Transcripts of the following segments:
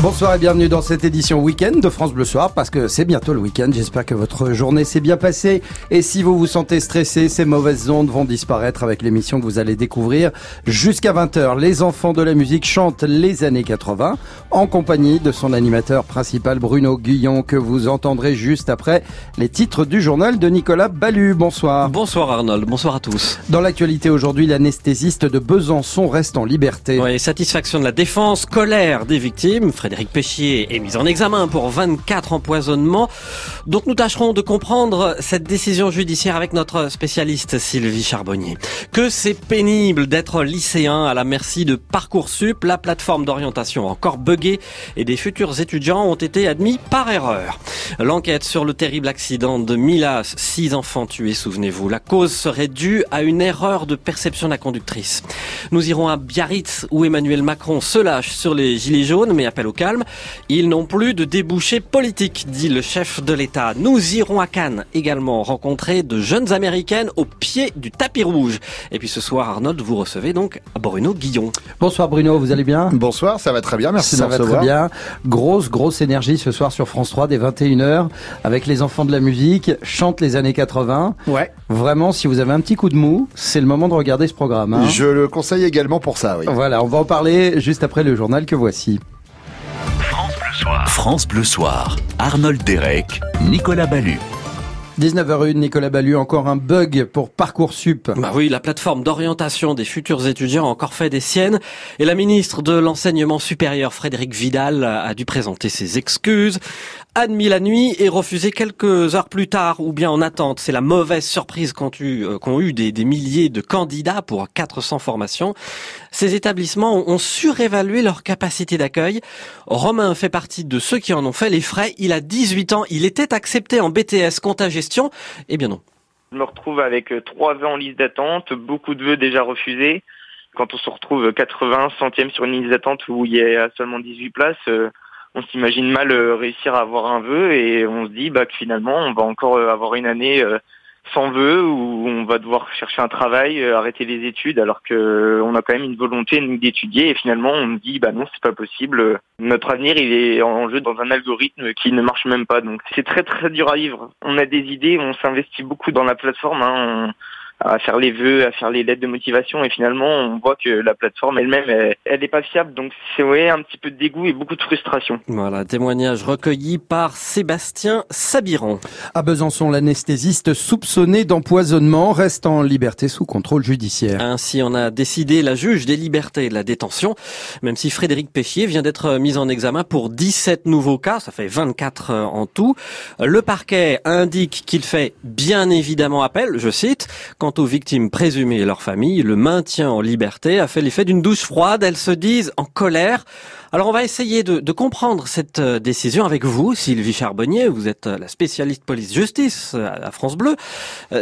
Bonsoir et bienvenue dans cette édition week-end de France Bleu Soir parce que c'est bientôt le week-end. J'espère que votre journée s'est bien passée et si vous vous sentez stressé, ces mauvaises ondes vont disparaître avec l'émission que vous allez découvrir jusqu'à 20h. Les enfants de la musique chantent les années 80 en compagnie de son animateur principal Bruno Guillon que vous entendrez juste après les titres du journal de Nicolas Ballu. Bonsoir. Bonsoir Arnold, bonsoir à tous. Dans l'actualité aujourd'hui, l'anesthésiste de Besançon reste en liberté. Oui, satisfaction de la défense, colère des victimes. Frédéric Péchier est mis en examen pour 24 empoisonnements. Donc nous tâcherons de comprendre cette décision judiciaire avec notre spécialiste Sylvie Charbonnier. Que c'est pénible d'être lycéen à la merci de Parcoursup, la plateforme d'orientation encore buggée et des futurs étudiants ont été admis par erreur. L'enquête sur le terrible accident de Milas, six enfants tués, souvenez-vous. La cause serait due à une erreur de perception de la conductrice. Nous irons à Biarritz où Emmanuel Macron se lâche sur les gilets jaunes mais appelle au calme. Ils n'ont plus de débouchés politiques, dit le chef de l'État. Nous irons à Cannes également rencontrer de jeunes américaines au pied du tapis rouge. Et puis ce soir, Arnold, vous recevez donc Bruno Guillon. Bonsoir Bruno, vous allez bien? Bonsoir, ça va très bien, merci Ça de me va recevoir. très bien. Grosse, grosse énergie ce soir sur France 3 dès 21h avec les enfants de la musique, chante les années 80. Ouais. Vraiment, si vous avez un petit coup de mou, c'est le moment de regarder ce programme. hein. Je le conseille également pour ça, oui. Voilà, on va en parler juste après le journal que voici. France Bleu Soir. Arnold Derek, Nicolas Ballu. 19h01, Nicolas Ballu, encore un bug pour Parcoursup. Bah oui, la plateforme d'orientation des futurs étudiants a encore fait des siennes et la ministre de l'enseignement supérieur Frédéric Vidal a dû présenter ses excuses. Admis la nuit et refusé quelques heures plus tard ou bien en attente. C'est la mauvaise surprise qu'ont eu, euh, qu'ont eu des, des milliers de candidats pour 400 formations. Ces établissements ont- surévalué leur capacité d'accueil. Romain fait partie de ceux qui en ont fait les frais. Il a 18 ans. Il était accepté en BTS compta gestion. Eh bien non. Je me retrouve avec trois ans en liste d'attente, beaucoup de vœux déjà refusés. Quand on se retrouve 80 centièmes sur une liste d'attente où il y a seulement 18 places, euh, on s'imagine mal euh, réussir à avoir un vœu et on se dit bah, que finalement on va encore euh, avoir une année sans vœu où on va devoir chercher un travail, euh, arrêter les études alors que euh, on a quand même une volonté d'étudier et finalement on me dit bah non c'est pas possible. Notre avenir il est en jeu dans un algorithme qui ne marche même pas donc c'est très très dur à vivre. On a des idées, on s'investit beaucoup dans la plateforme. Hein, on- à faire les vœux, à faire les lettres de motivation et finalement on voit que la plateforme elle-même elle, elle est pas fiable donc c'est ouais un petit peu de dégoût et beaucoup de frustration. Voilà, témoignage recueilli par Sébastien Sabiron. À Besançon, l'anesthésiste soupçonné d'empoisonnement reste en liberté sous contrôle judiciaire. Ainsi en a décidé la juge des libertés et de la détention, même si Frédéric Péchier vient d'être mis en examen pour 17 nouveaux cas, ça fait 24 en tout. Le parquet indique qu'il fait bien évidemment appel, je cite, quant aux victimes présumées et leurs familles, le maintien en liberté a fait l'effet d'une douche froide, elles se disent en colère. Alors on va essayer de, comprendre cette euh, décision avec vous, Sylvie Charbonnier, vous êtes euh, la spécialiste police-justice euh, à France Bleu.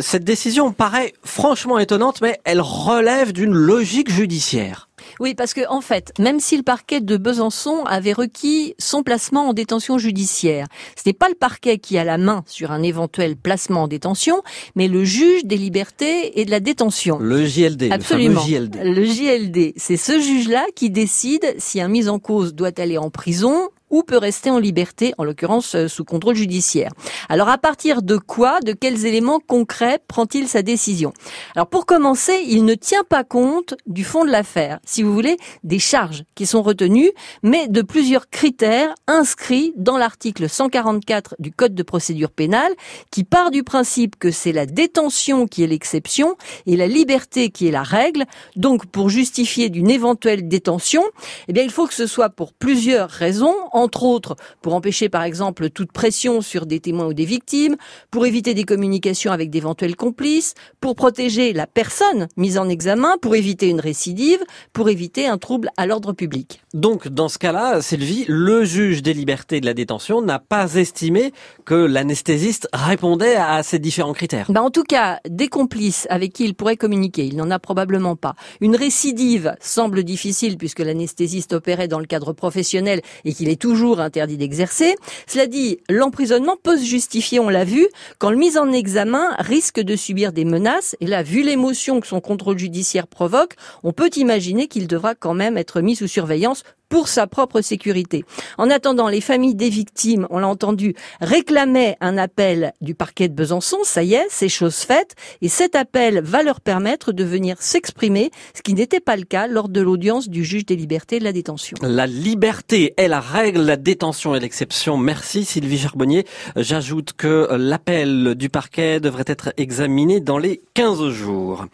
Cette décision paraît franchement étonnante, mais elle relève d'une logique judiciaire. Oui, parce que en fait, même si le parquet de Besançon avait requis son placement en détention judiciaire, ce n'est pas le parquet qui a la main sur un éventuel placement en détention, mais le juge des libertés et de la détention. Le JLD, Absolument. le JLD. Le JLD, c'est ce juge-là qui décide si un mis en cause doit aller en prison ou peut rester en liberté, en l'occurrence euh, sous contrôle judiciaire. Alors à partir de quoi, de quels éléments concrets prend-il sa décision? Alors pour commencer, il ne tient pas compte du fond de l'affaire, si vous voulez, des charges qui sont retenues, mais de plusieurs critères inscrits dans l'article 144 du Code de procédure pénale, qui part du principe que c'est la détention qui est l'exception et la liberté qui est la règle. Donc pour justifier d'une éventuelle détention, eh bien il faut que ce soit pour plusieurs raisons, entre autres pour empêcher par exemple toute pression sur des témoins ou des victimes, pour éviter des communications avec d'éventuels complices, pour protéger la personne mise en examen, pour éviter une récidive, pour éviter un trouble à l'ordre public. Donc, dans ce cas-là, Sylvie, le juge des libertés de la détention n'a pas estimé que l'anesthésiste répondait à ces différents critères. Ben, en tout cas, des complices avec qui il pourrait communiquer, il n'en a probablement pas. Une récidive semble difficile puisque l'anesthésiste opérait dans le cadre professionnel et qu'il est toujours interdit d'exercer. Cela dit, l'emprisonnement peut se justifier, on l'a vu, quand le mis en examen risque de subir des menaces. Et là, vu l'émotion que son contrôle judiciaire provoque, on peut imaginer qu'il devra quand même être mis sous surveillance pour sa propre sécurité. En attendant, les familles des victimes, on l'a entendu, réclamaient un appel du parquet de Besançon. Ça y est, c'est chose faite. Et cet appel va leur permettre de venir s'exprimer, ce qui n'était pas le cas lors de l'audience du juge des libertés de la détention. La liberté est la règle, la détention est l'exception. Merci Sylvie Charbonnier. J'ajoute que l'appel du parquet devrait être examiné dans les 15 jours.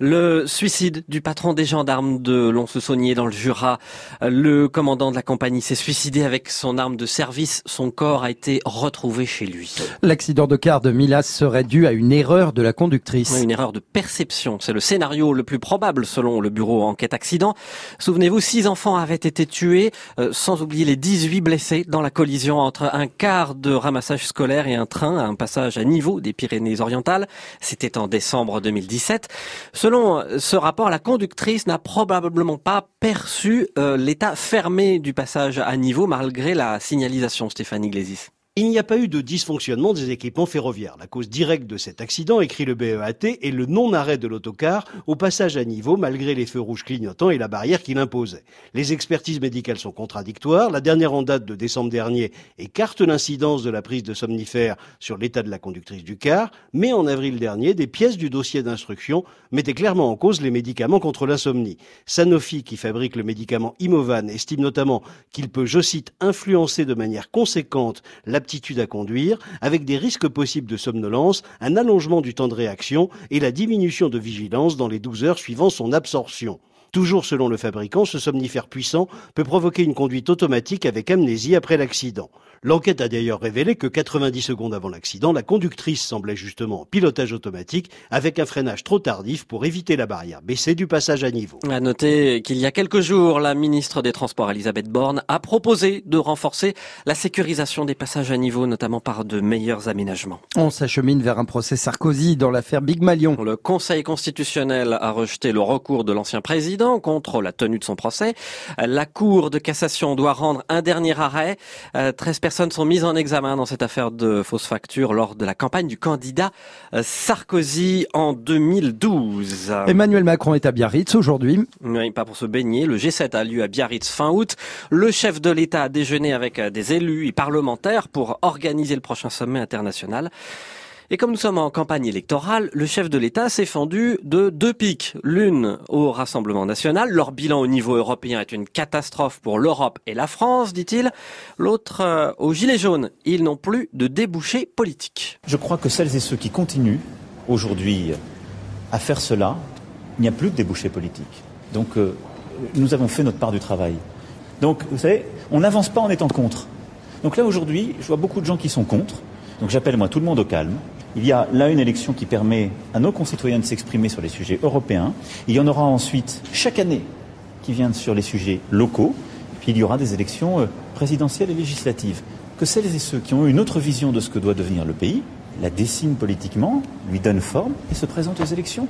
Le suicide du patron des gendarmes de Lons-le-Saunier dans le Jura. Le commandant de la compagnie s'est suicidé avec son arme de service. Son corps a été retrouvé chez lui. L'accident de car de Milas serait dû à une erreur de la conductrice. Une erreur de perception. C'est le scénario le plus probable selon le bureau enquête accident. Souvenez-vous, six enfants avaient été tués, euh, sans oublier les 18 blessés dans la collision entre un car de ramassage scolaire et un train à un passage à niveau des Pyrénées-Orientales. C'était en décembre 2017. Selon ce rapport, la conductrice n'a probablement pas perçu euh, l'état fermé du passage à niveau malgré la signalisation, Stéphanie Glésis. Il n'y a pas eu de dysfonctionnement des équipements ferroviaires. La cause directe de cet accident, écrit le BEAT, est le non-arrêt de l'autocar au passage à niveau malgré les feux rouges clignotants et la barrière qu'il imposait. Les expertises médicales sont contradictoires. La dernière en date de décembre dernier écarte l'incidence de la prise de somnifères sur l'état de la conductrice du car, mais en avril dernier, des pièces du dossier d'instruction mettaient clairement en cause les médicaments contre l'insomnie. Sanofi, qui fabrique le médicament Imovan, estime notamment qu'il peut, je cite, influencer de manière conséquente la aptitude à conduire, avec des risques possibles de somnolence, un allongement du temps de réaction et la diminution de vigilance dans les 12 heures suivant son absorption. Toujours selon le fabricant, ce somnifère puissant peut provoquer une conduite automatique avec amnésie après l'accident. L'enquête a d'ailleurs révélé que 90 secondes avant l'accident, la conductrice semblait justement en pilotage automatique avec un freinage trop tardif pour éviter la barrière baissée du passage à niveau. À noter qu'il y a quelques jours, la ministre des Transports Elisabeth Borne a proposé de renforcer la sécurisation des passages à niveau, notamment par de meilleurs aménagements. On s'achemine vers un procès Sarkozy dans l'affaire Big Malion. Le Conseil constitutionnel a rejeté le recours de l'ancien président contre la tenue de son procès. La Cour de cassation doit rendre un dernier arrêt. 13 euh, personnes sont mises en examen dans cette affaire de fausse facture lors de la campagne du candidat euh, Sarkozy en 2012. Emmanuel Macron est à Biarritz aujourd'hui. Oui, pas pour se baigner. Le G7 a lieu à Biarritz fin août. Le chef de l'État a déjeuné avec euh, des élus et parlementaires pour organiser le prochain sommet international. Et comme nous sommes en campagne électorale, le chef de l'État s'est fendu de deux pics. L'une au Rassemblement national. Leur bilan au niveau européen est une catastrophe pour l'Europe et la France, dit-il. L'autre euh, aux Gilets jaunes. Ils n'ont plus de débouchés politiques. Je crois que celles et ceux qui continuent aujourd'hui à faire cela, il n'y a plus de débouchés politiques. Donc euh, nous avons fait notre part du travail. Donc vous savez, on n'avance pas en étant contre. Donc là aujourd'hui, je vois beaucoup de gens qui sont contre. Donc j'appelle moi tout le monde au calme. Il y a là une élection qui permet à nos concitoyens de s'exprimer sur les sujets européens. Il y en aura ensuite chaque année qui viennent sur les sujets locaux. Puis il y aura des élections euh, présidentielles et législatives. Que celles et ceux qui ont une autre vision de ce que doit devenir le pays la dessinent politiquement, lui donnent forme et se présentent aux élections.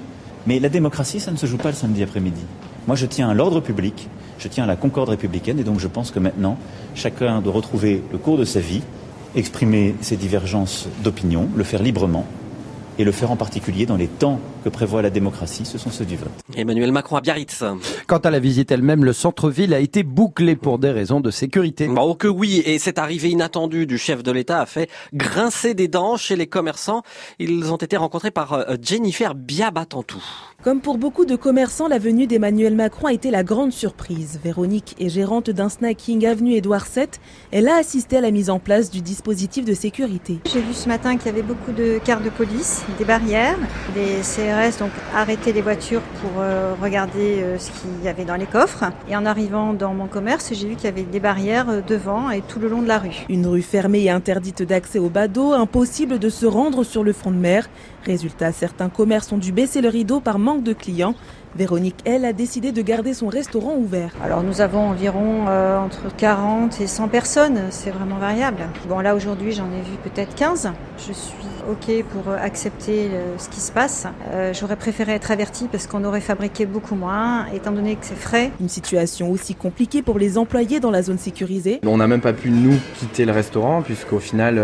Mais la démocratie, ça ne se joue pas le samedi après-midi. Moi, je tiens à l'ordre public, je tiens à la concorde républicaine, et donc je pense que maintenant, chacun doit retrouver le cours de sa vie exprimer ses divergences d'opinion, le faire librement et le faire en particulier dans les temps que prévoit la démocratie, ce sont ceux du vote. Emmanuel Macron à Biarritz. Quant à la visite elle-même, le centre-ville a été bouclé pour des raisons de sécurité. Bon, oh que oui, et cette arrivée inattendue du chef de l'État a fait grincer des dents chez les commerçants. Ils ont été rencontrés par euh, Jennifer Biabatantou. Comme pour beaucoup de commerçants, la venue d'Emmanuel Macron a été la grande surprise. Véronique est gérante d'un snacking avenue Édouard VII. Elle a assisté à la mise en place du dispositif de sécurité. J'ai vu ce matin qu'il y avait beaucoup de cartes de police, des barrières. Les CRS donc arrêtaient les voitures pour euh, regarder euh, ce qu'il y avait dans les coffres. Et en arrivant dans mon commerce, j'ai vu qu'il y avait des barrières euh, devant et tout le long de la rue. Une rue fermée et interdite d'accès au badaud, impossible de se rendre sur le front de mer. Résultat, certains commerces ont dû baisser le rideau par manque de clients. Véronique, elle, a décidé de garder son restaurant ouvert. Alors nous avons environ euh, entre 40 et 100 personnes, c'est vraiment variable. Bon là aujourd'hui j'en ai vu peut-être 15. Je suis OK pour euh, accepter ce qui se passe. Euh, j'aurais préféré être averti parce qu'on aurait fabriqué beaucoup moins, étant donné que c'est frais. Une situation aussi compliquée pour les employés dans la zone sécurisée. On n'a même pas pu nous quitter le restaurant puisqu'au final,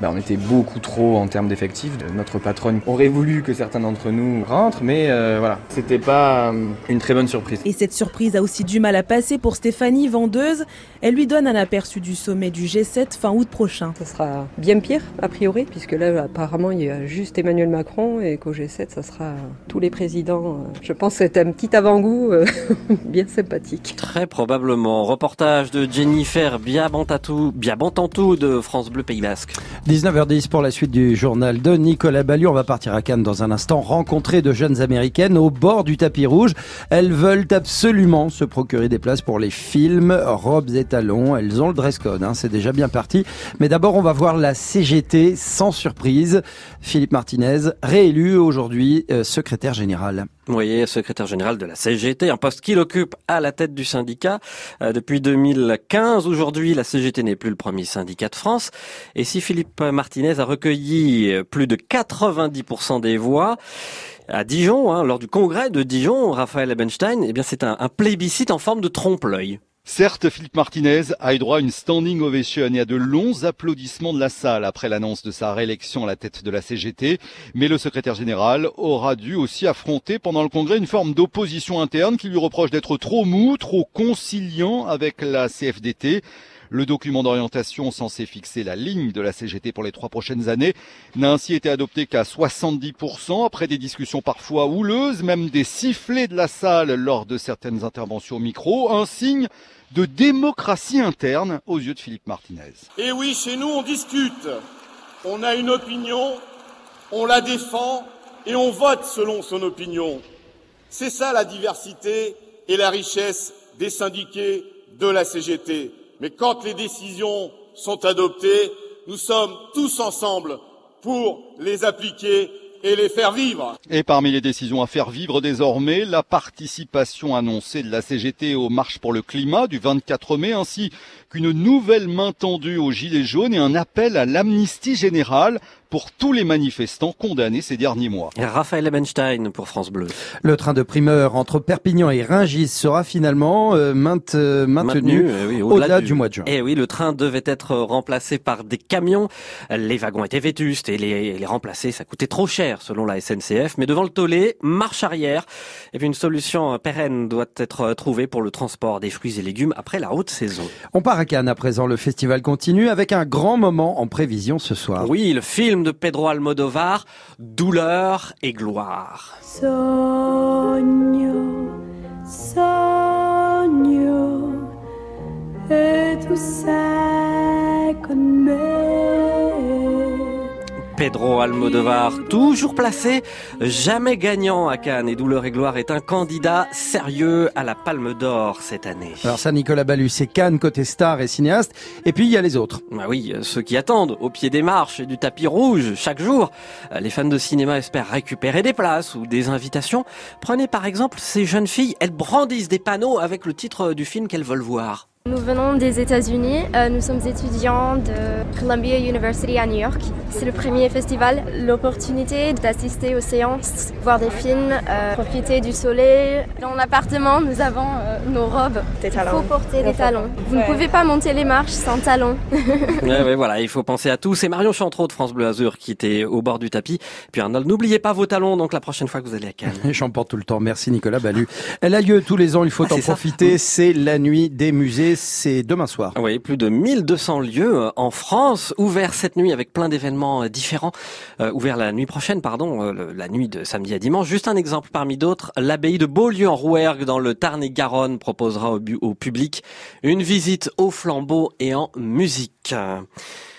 bah, on était beaucoup trop en termes d'effectifs. Notre patronne aurait voulu que certains d'entre nous rentrent, mais voilà, c'était pas une très bonne surprise. Et cette surprise a aussi du mal à passer pour Stéphanie, vendeuse. Elle lui donne un aperçu du sommet du G7 fin août prochain. Ça sera bien pire, a priori, puisque là, apparemment, il y a juste Emmanuel Macron et qu'au G7, ça sera tous les présidents. Je pense que c'est un petit avant-goût euh, bien sympathique. Très probablement. Reportage de Jennifer Biabantatou, Biabantantou de France Bleu Pays Basque. 19h10 pour la suite du journal de Nicolas Ballu. On va partir à Cannes dans un instant. Rencontrer de jeunes américaines au bord du tapis rouge. Elles veulent absolument se procurer des places pour les films, robes et talons. Elles ont le dress code, hein, c'est déjà bien parti. Mais d'abord, on va voir la CGT sans surprise. Philippe Martinez, réélu aujourd'hui euh, secrétaire général. Oui, secrétaire général de la CGT, un poste qu'il occupe à la tête du syndicat euh, depuis 2015. Aujourd'hui, la CGT n'est plus le premier syndicat de France. Et si Philippe Martinez a recueilli plus de 90% des voix, à Dijon, hein, lors du congrès de Dijon, Raphaël Ebenstein, eh bien c'est un, un plébiscite en forme de trompe-l'œil. Certes, Philippe Martinez a eu droit à une standing ovation et à de longs applaudissements de la salle après l'annonce de sa réélection à la tête de la CGT, mais le secrétaire général aura dû aussi affronter pendant le congrès une forme d'opposition interne qui lui reproche d'être trop mou, trop conciliant avec la CFDT. Le document d'orientation censé fixer la ligne de la CGT pour les trois prochaines années n'a ainsi été adopté qu'à 70% après des discussions parfois houleuses, même des sifflets de la salle lors de certaines interventions au micro, un signe de démocratie interne aux yeux de Philippe Martinez. Et oui, chez nous, on discute. On a une opinion, on la défend et on vote selon son opinion. C'est ça la diversité et la richesse des syndiqués de la CGT. Mais quand les décisions sont adoptées, nous sommes tous ensemble pour les appliquer et les faire vivre. Et parmi les décisions à faire vivre désormais, la participation annoncée de la CGT aux marches pour le climat du 24 mai, ainsi qu'une nouvelle main tendue aux Gilets jaunes et un appel à l'amnistie générale pour tous les manifestants condamnés ces derniers mois. Raphaël Ebenstein pour France Bleu. Le train de primeur entre Perpignan et Ringis sera finalement euh, euh, maintenu, eh au-delà du... mois de juin. Et eh oui, le train devait être remplacé par des camions. Les wagons étaient vétustes et les, les remplacer, ça coûtait trop cher selon la SNCF. Mais devant le tollé, marche arrière. Et puis une solution pérenne doit être trouvée pour le transport des fruits et légumes après la haute saison. On part à Cannes à présent. Le festival continue avec un grand moment en prévision ce soir. Oui, le film de Pedro Almodovar, Douleur et gloire. Pedro Almodovar, toujours placé, jamais gagnant à Cannes. Et Douleur et Gloire est un candidat sérieux à la Palme d'Or cette année. Alors ça, Nicolas Ballu, c'est Cannes côté star et cinéaste. Et puis il y a les autres. Bah oui, ceux qui attendent au pied des marches et du tapis rouge chaque jour. Les fans de cinéma espèrent récupérer des places ou des invitations. Prenez par exemple ces jeunes filles, elles brandissent des panneaux avec le titre du film qu'elles veulent voir. Nous venons des États-Unis. Euh, nous sommes étudiants de Columbia University à New York. C'est le premier festival. L'opportunité d'assister aux séances, voir des films, euh, profiter du soleil. Dans l'appartement, nous avons euh, nos robes. Des talons. Il faut porter des talons. Vous ne pouvez pas monter les marches sans talons. ouais, voilà, il faut penser à tout. C'est Marion Chantreau de France Bleu Azur qui était au bord du tapis. Puis Arnold, n'oubliez pas vos talons donc la prochaine fois que vous allez à Cannes. J'en porte tout le temps. Merci Nicolas Ballu. Elle a lieu tous les ans, il faut ah, en profiter. C'est la nuit des musées c'est demain soir. Oui, plus de 1200 lieux euh, en France, ouverts cette nuit avec plein d'événements euh, différents. Euh, ouverts la nuit prochaine, pardon, la nuit de samedi à dimanche. Juste un exemple parmi d'autres, l'abbaye de Beaulieu en Rouergue dans le Tarn-et-Garonne proposera au, au public une visite au flambeau et en musique.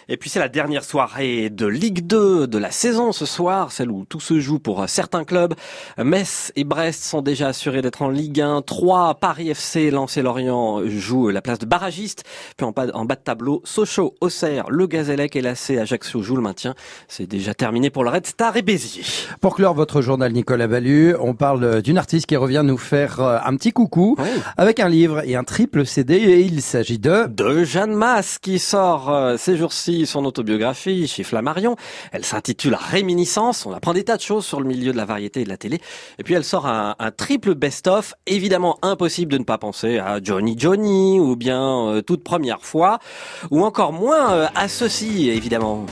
Et puis c'est la dernière soirée de Ligue 2 de la saison ce soir, celle où tout se joue pour certains clubs. Metz et Brest sont déjà assurés d'être en Ligue 1. 3, Paris FC, Lens et Lorient jouent la place de barragiste. Puis en bas, en bas de tableau, Sochaux, Auxerre, Le Gazélec et l'AC Ajaccio jouent le maintien. C'est déjà terminé pour le Red Star et Béziers. Pour clore votre journal Nicolas Ballu, on parle d'une artiste qui revient nous faire euh, un petit coucou avec un livre et un triple CD et il s'agit de... De Jeanne Masse qui sort euh, ces jours-ci son autobiographie chez Flammarion. Elle s'intitule Réminiscence. On apprend des tas de choses sur le milieu de la variété et de la télé. Et puis elle sort un, triple best-of. Évidemment, impossible de ne pas penser à Johnny Johnny ou bien euh, toute première fois, ou encore moins euh, à ceci, évidemment.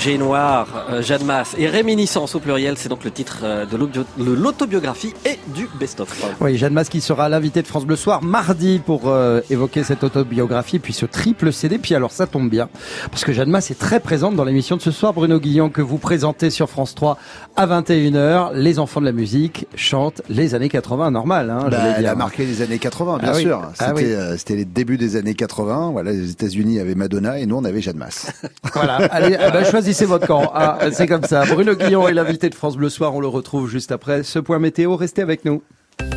Cœur. En rouge et noir, euh, Jeanne Masse et Réminiscence au pluriel, c'est donc le titre euh, de l'autobiographie et du best-of. Oui, Jeanne Masse qui sera l'invité de France Bleu Soir mardi pour euh, évoquer cette autobiographie, puis ce triple CD. Puis alors ça tombe bien, parce que Jeanne Masse est très présente dans l'émission de ce soir, Bruno Guillon, que vous présentez sur France 3 à 21h. Les enfants de la musique chantent les années 80, normal. Hein, Bah, j'allais elle dire. a marqué les années 80, bien Ah oui. sûr. Ah C'était oui. euh, les débuts des années 80. Voilà, les États-Unis avaient Madonna et nous on avait Jeanne Masse. Voilà, allez, eh ben, choisissez votre camp. Ah, c'est comme ça. Bruno Guillon est l'invité de France Bleu Soir. On le retrouve juste après ce point météo. Restez avec nous.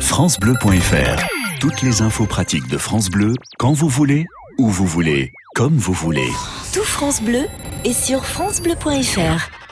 FranceBleu.fr. Toutes les infos pratiques de France Bleu, quand vous voulez, où vous voulez, comme vous voulez. Tout France Bleu est sur francebleu.fr.